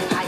I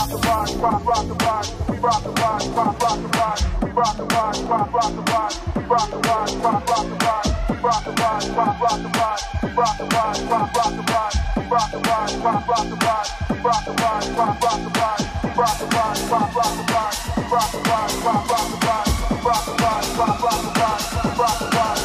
rock the rock, rock, rock the rock. We rock the rock, rock, rock the rock. We rock the rock, rock, rock the rock. We rock the rock, rock, rock the rock. We rock the rock, rock, rock the rock. We rock the rock, rock, rock the rock. We rock the rock, rock, rock the rock. We rock the rock, rock, rock the rock. We rock the rock, rock, rock the rock. We rock the rock, rock, rock the rock. We rock the rock, rock, rock the rock. We rock the rock.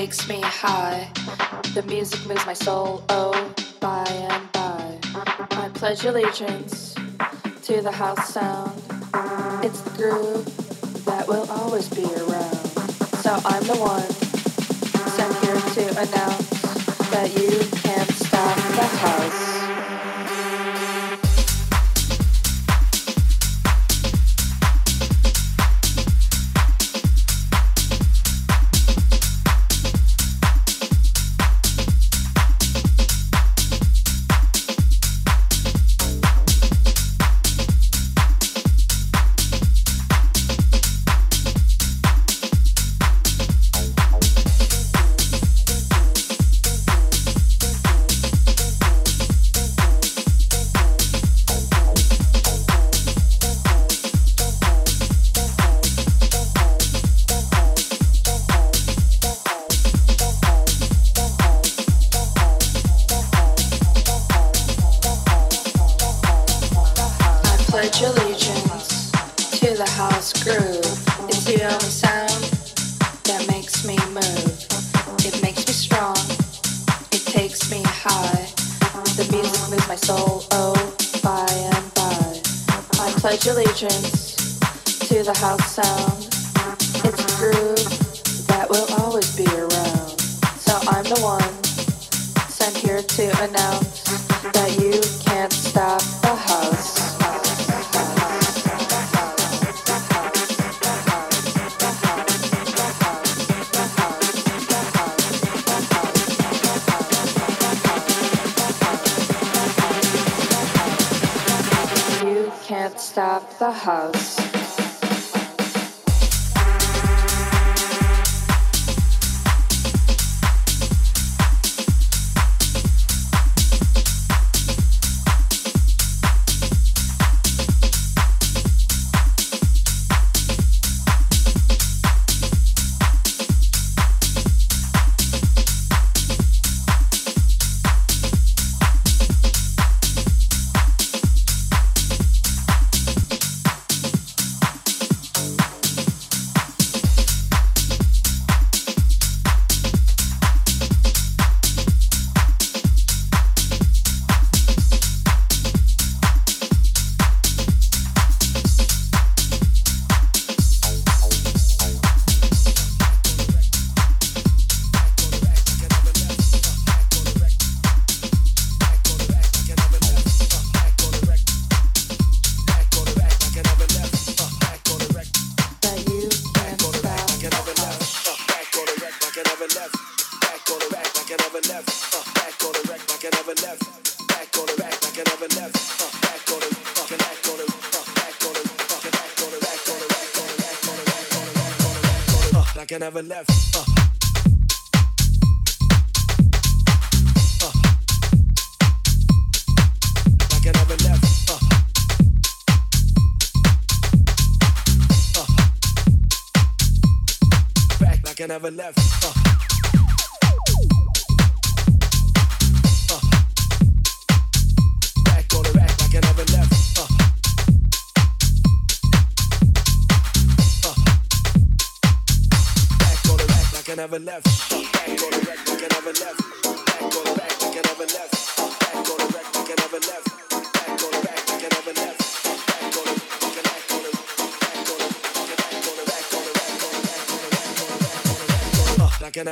takes me high. The music moves my soul, oh, by and by. I pledge allegiance to the house sound. It's the groove that will always be around. So I'm the one sent here to announce that you can't stop the house.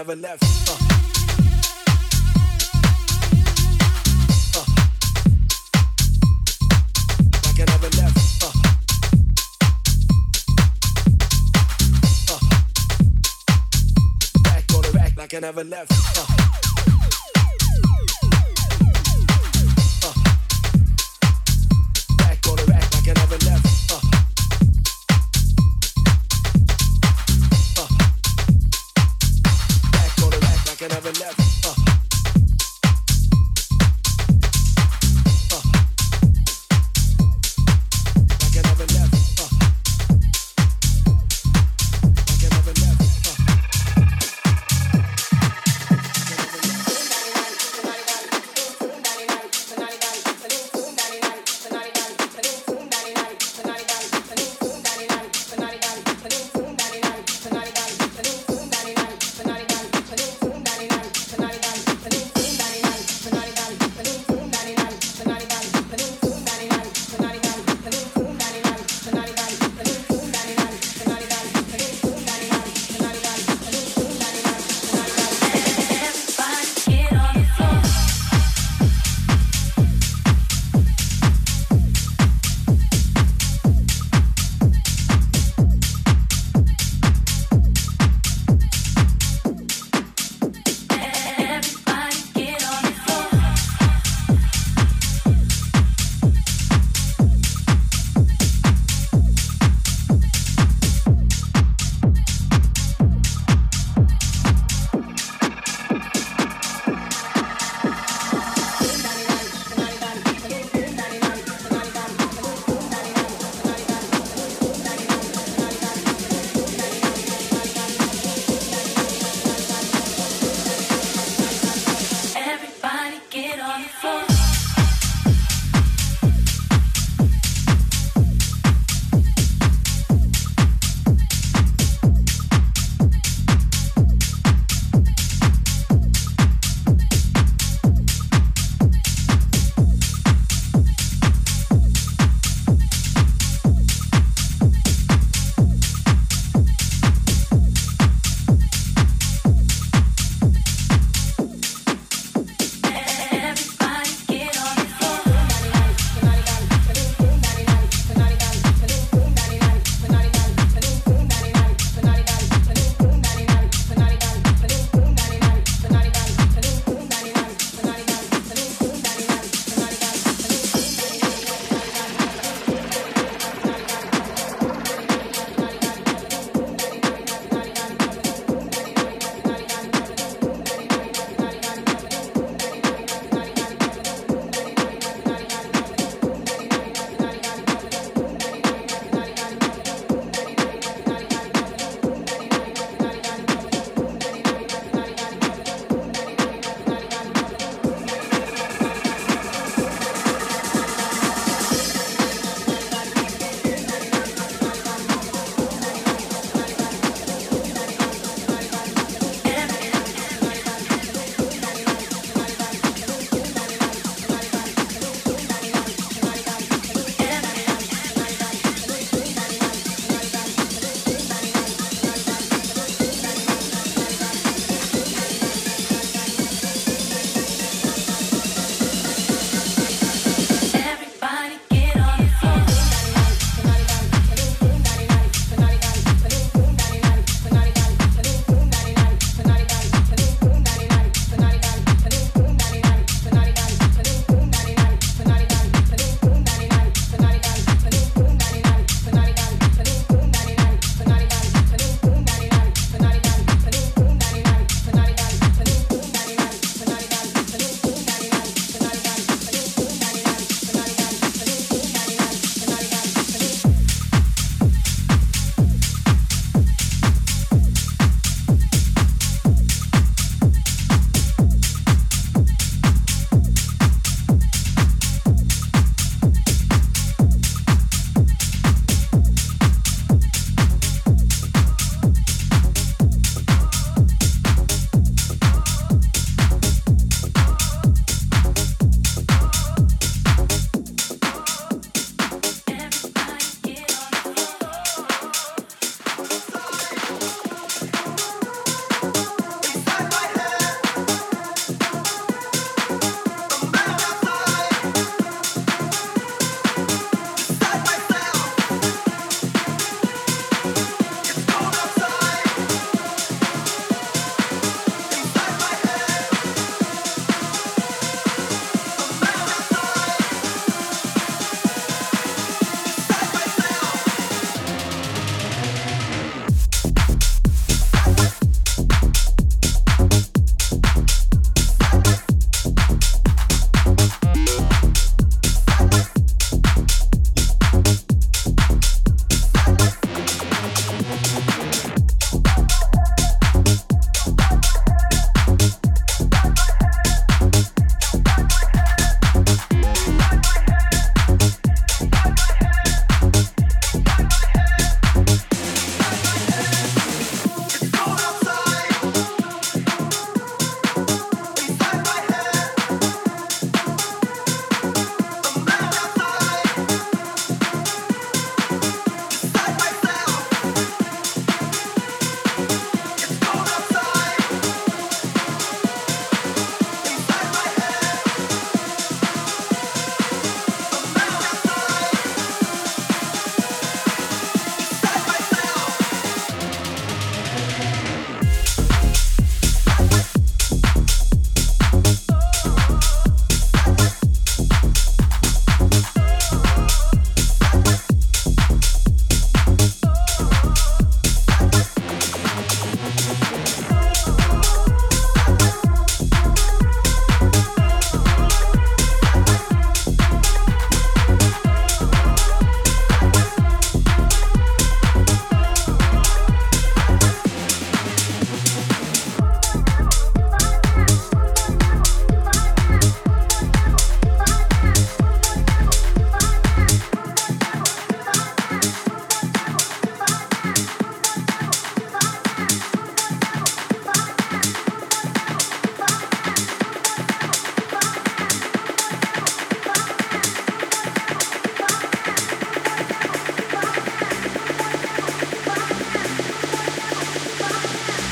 Never left. Uh. Uh. I never left.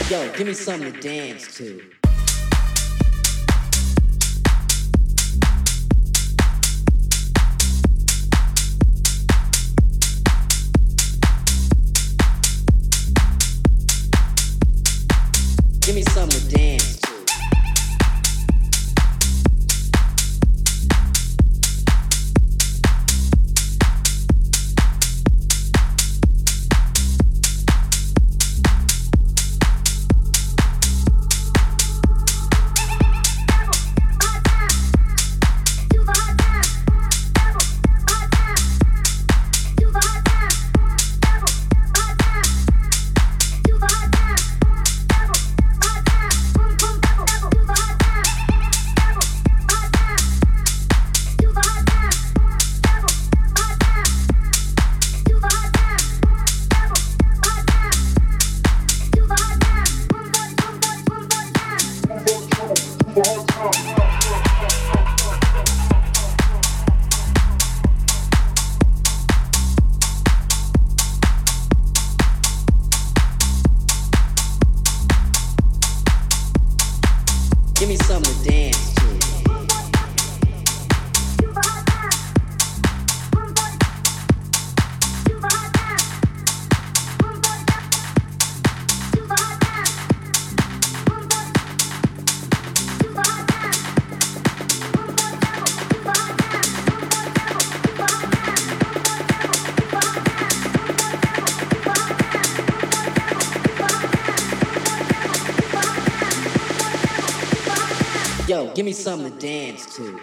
Give me something to dance to. Give me something to dance give me something to dance to.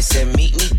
Said, meet me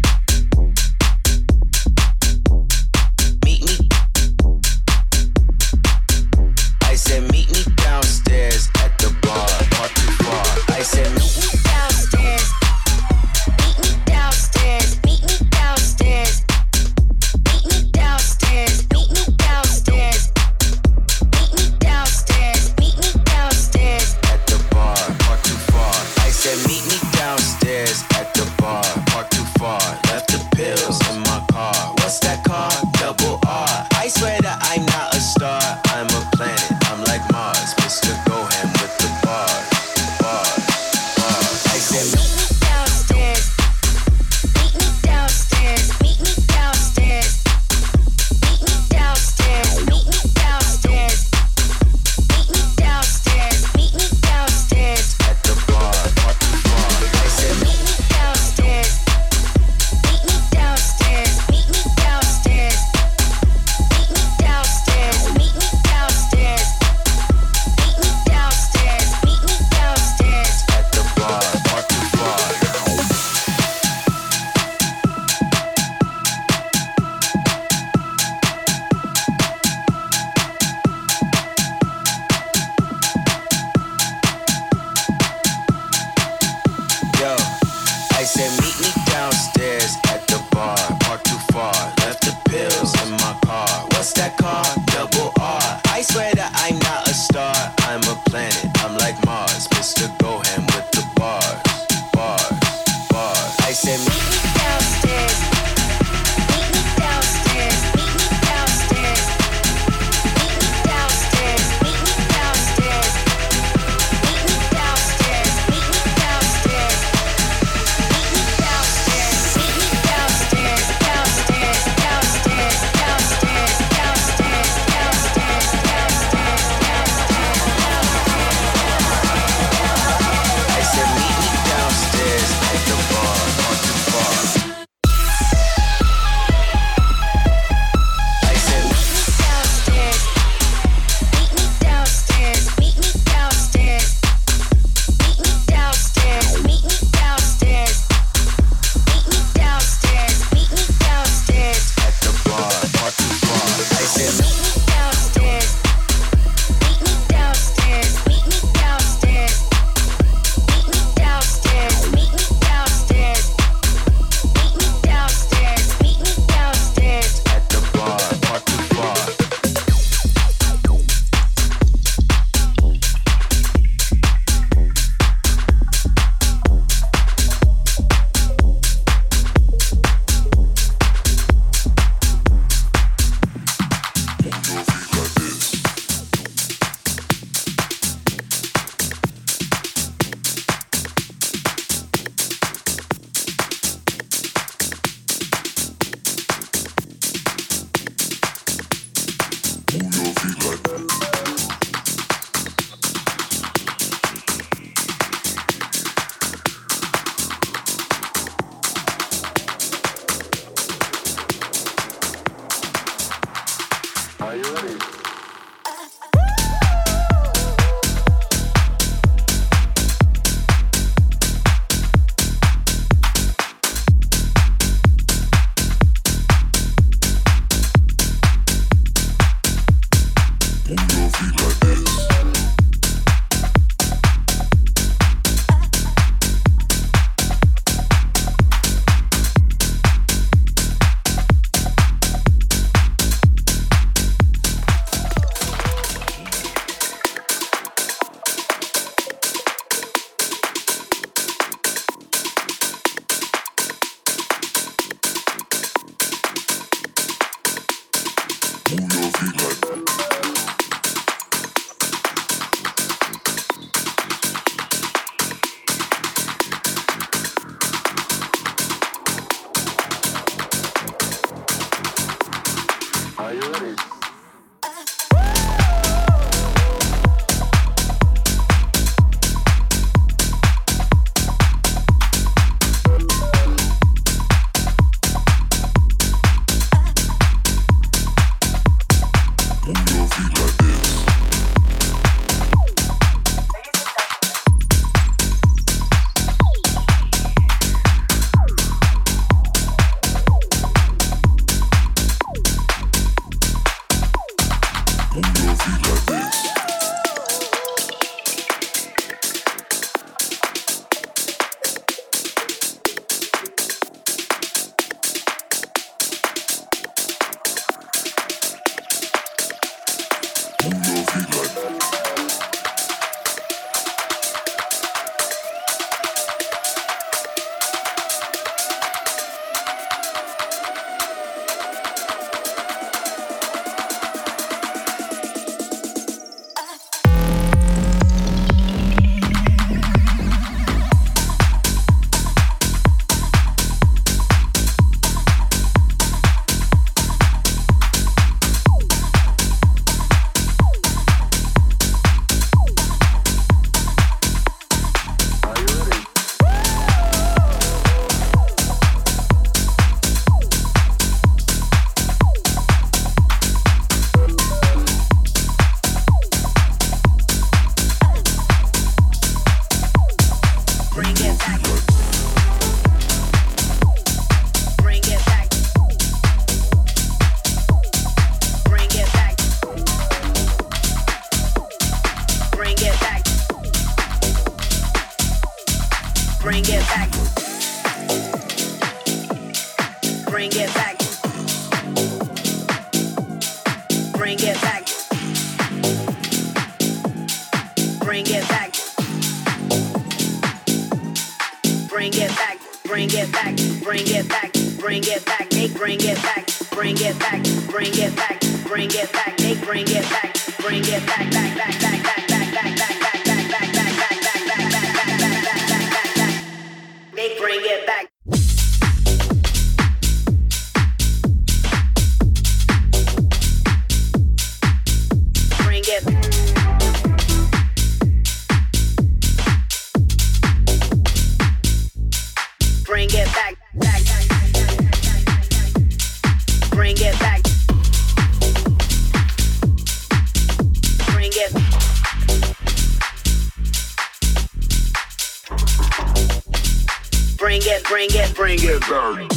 bring it, bring it, bring it back.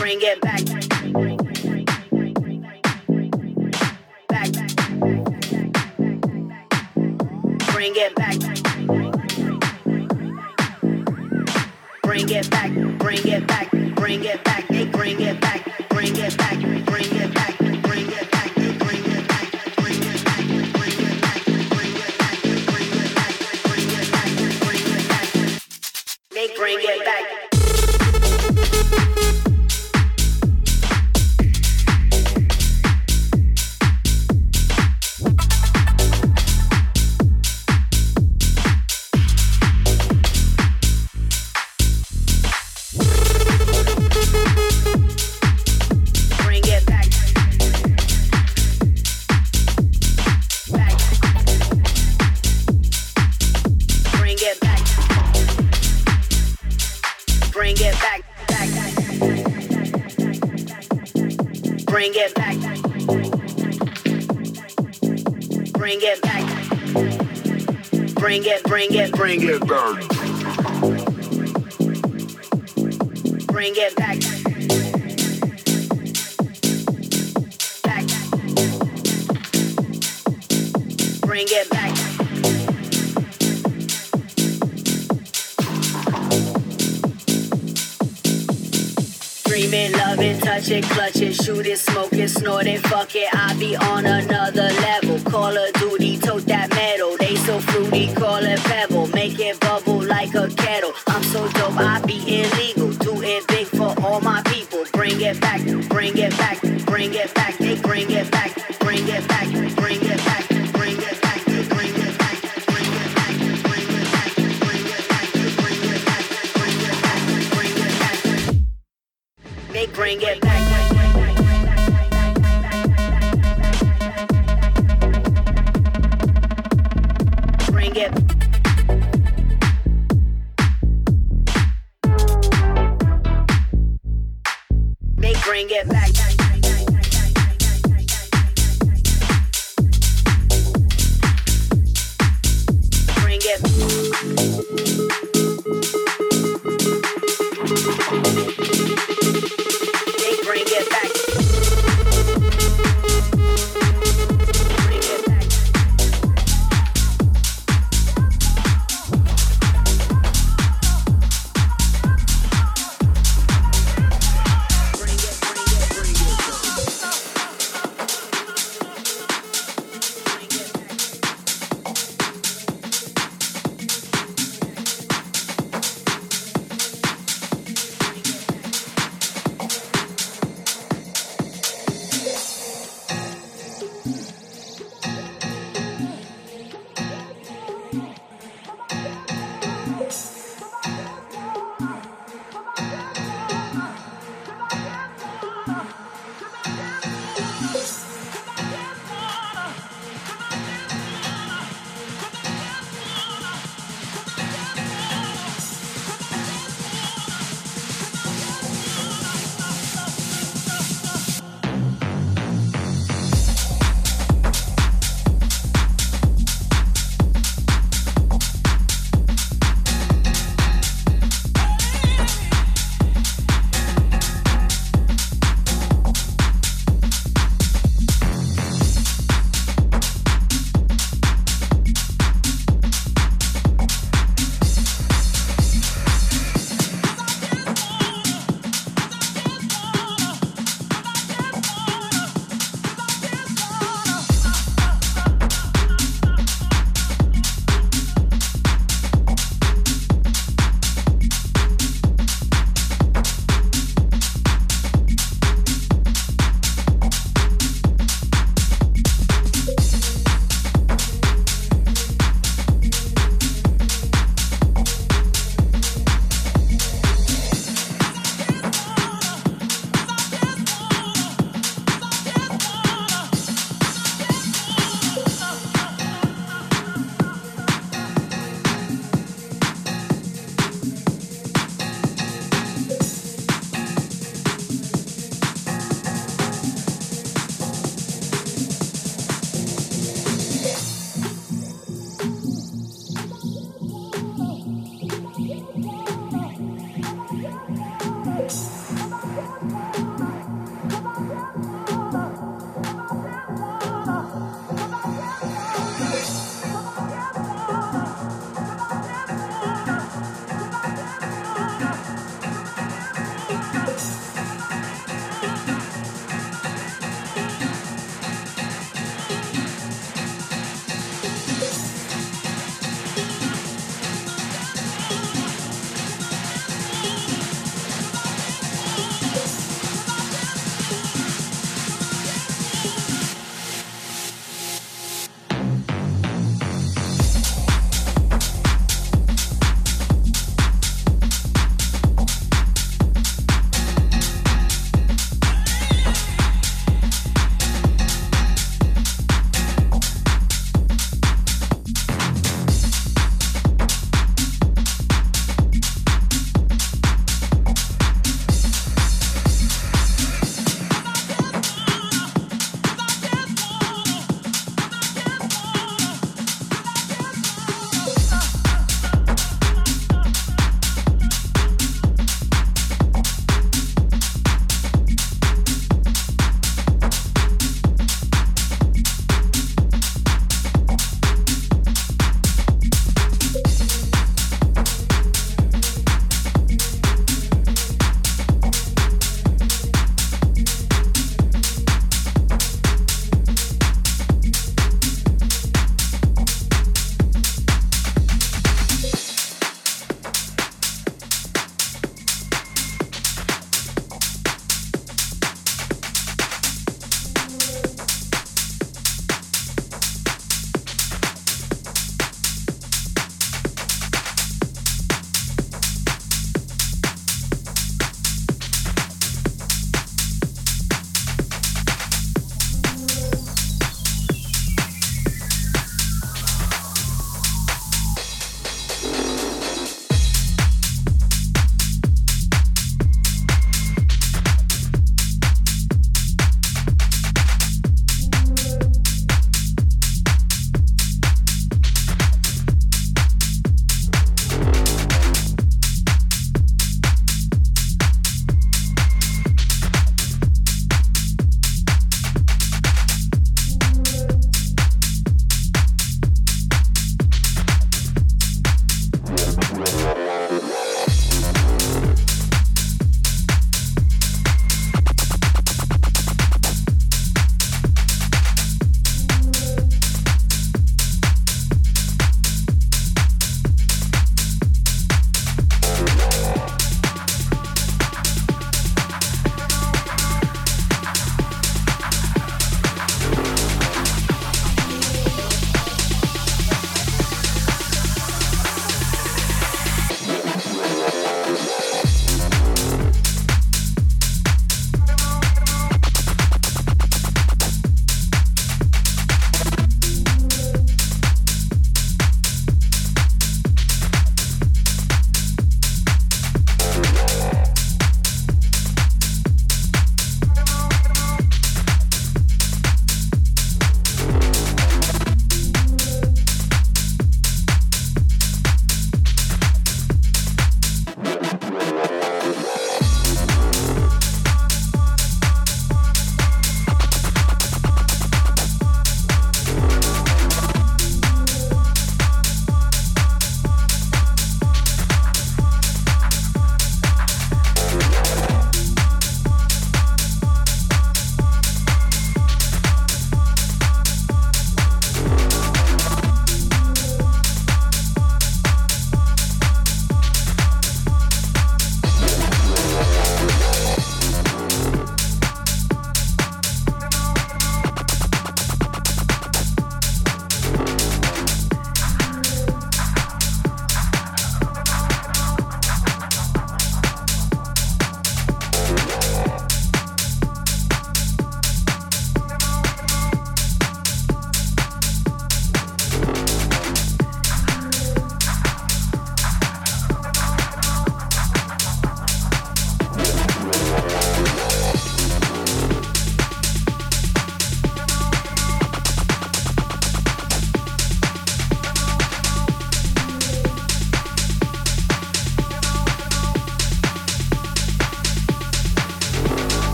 Bring it back. Back. Bring it back. Bring it back. Bring it back. Bring it back. They bring it back. Touch it, clutch it, shoot it, smoke it, snort it, fuck it. I be on another level. Call of Duty, tote that metal. They so fruity, call it pebble. Make it bubble like a kettle. I'm so dope, I be illegal. Do it big for all my people. Bring it back, bring it back, bring it back. They bring it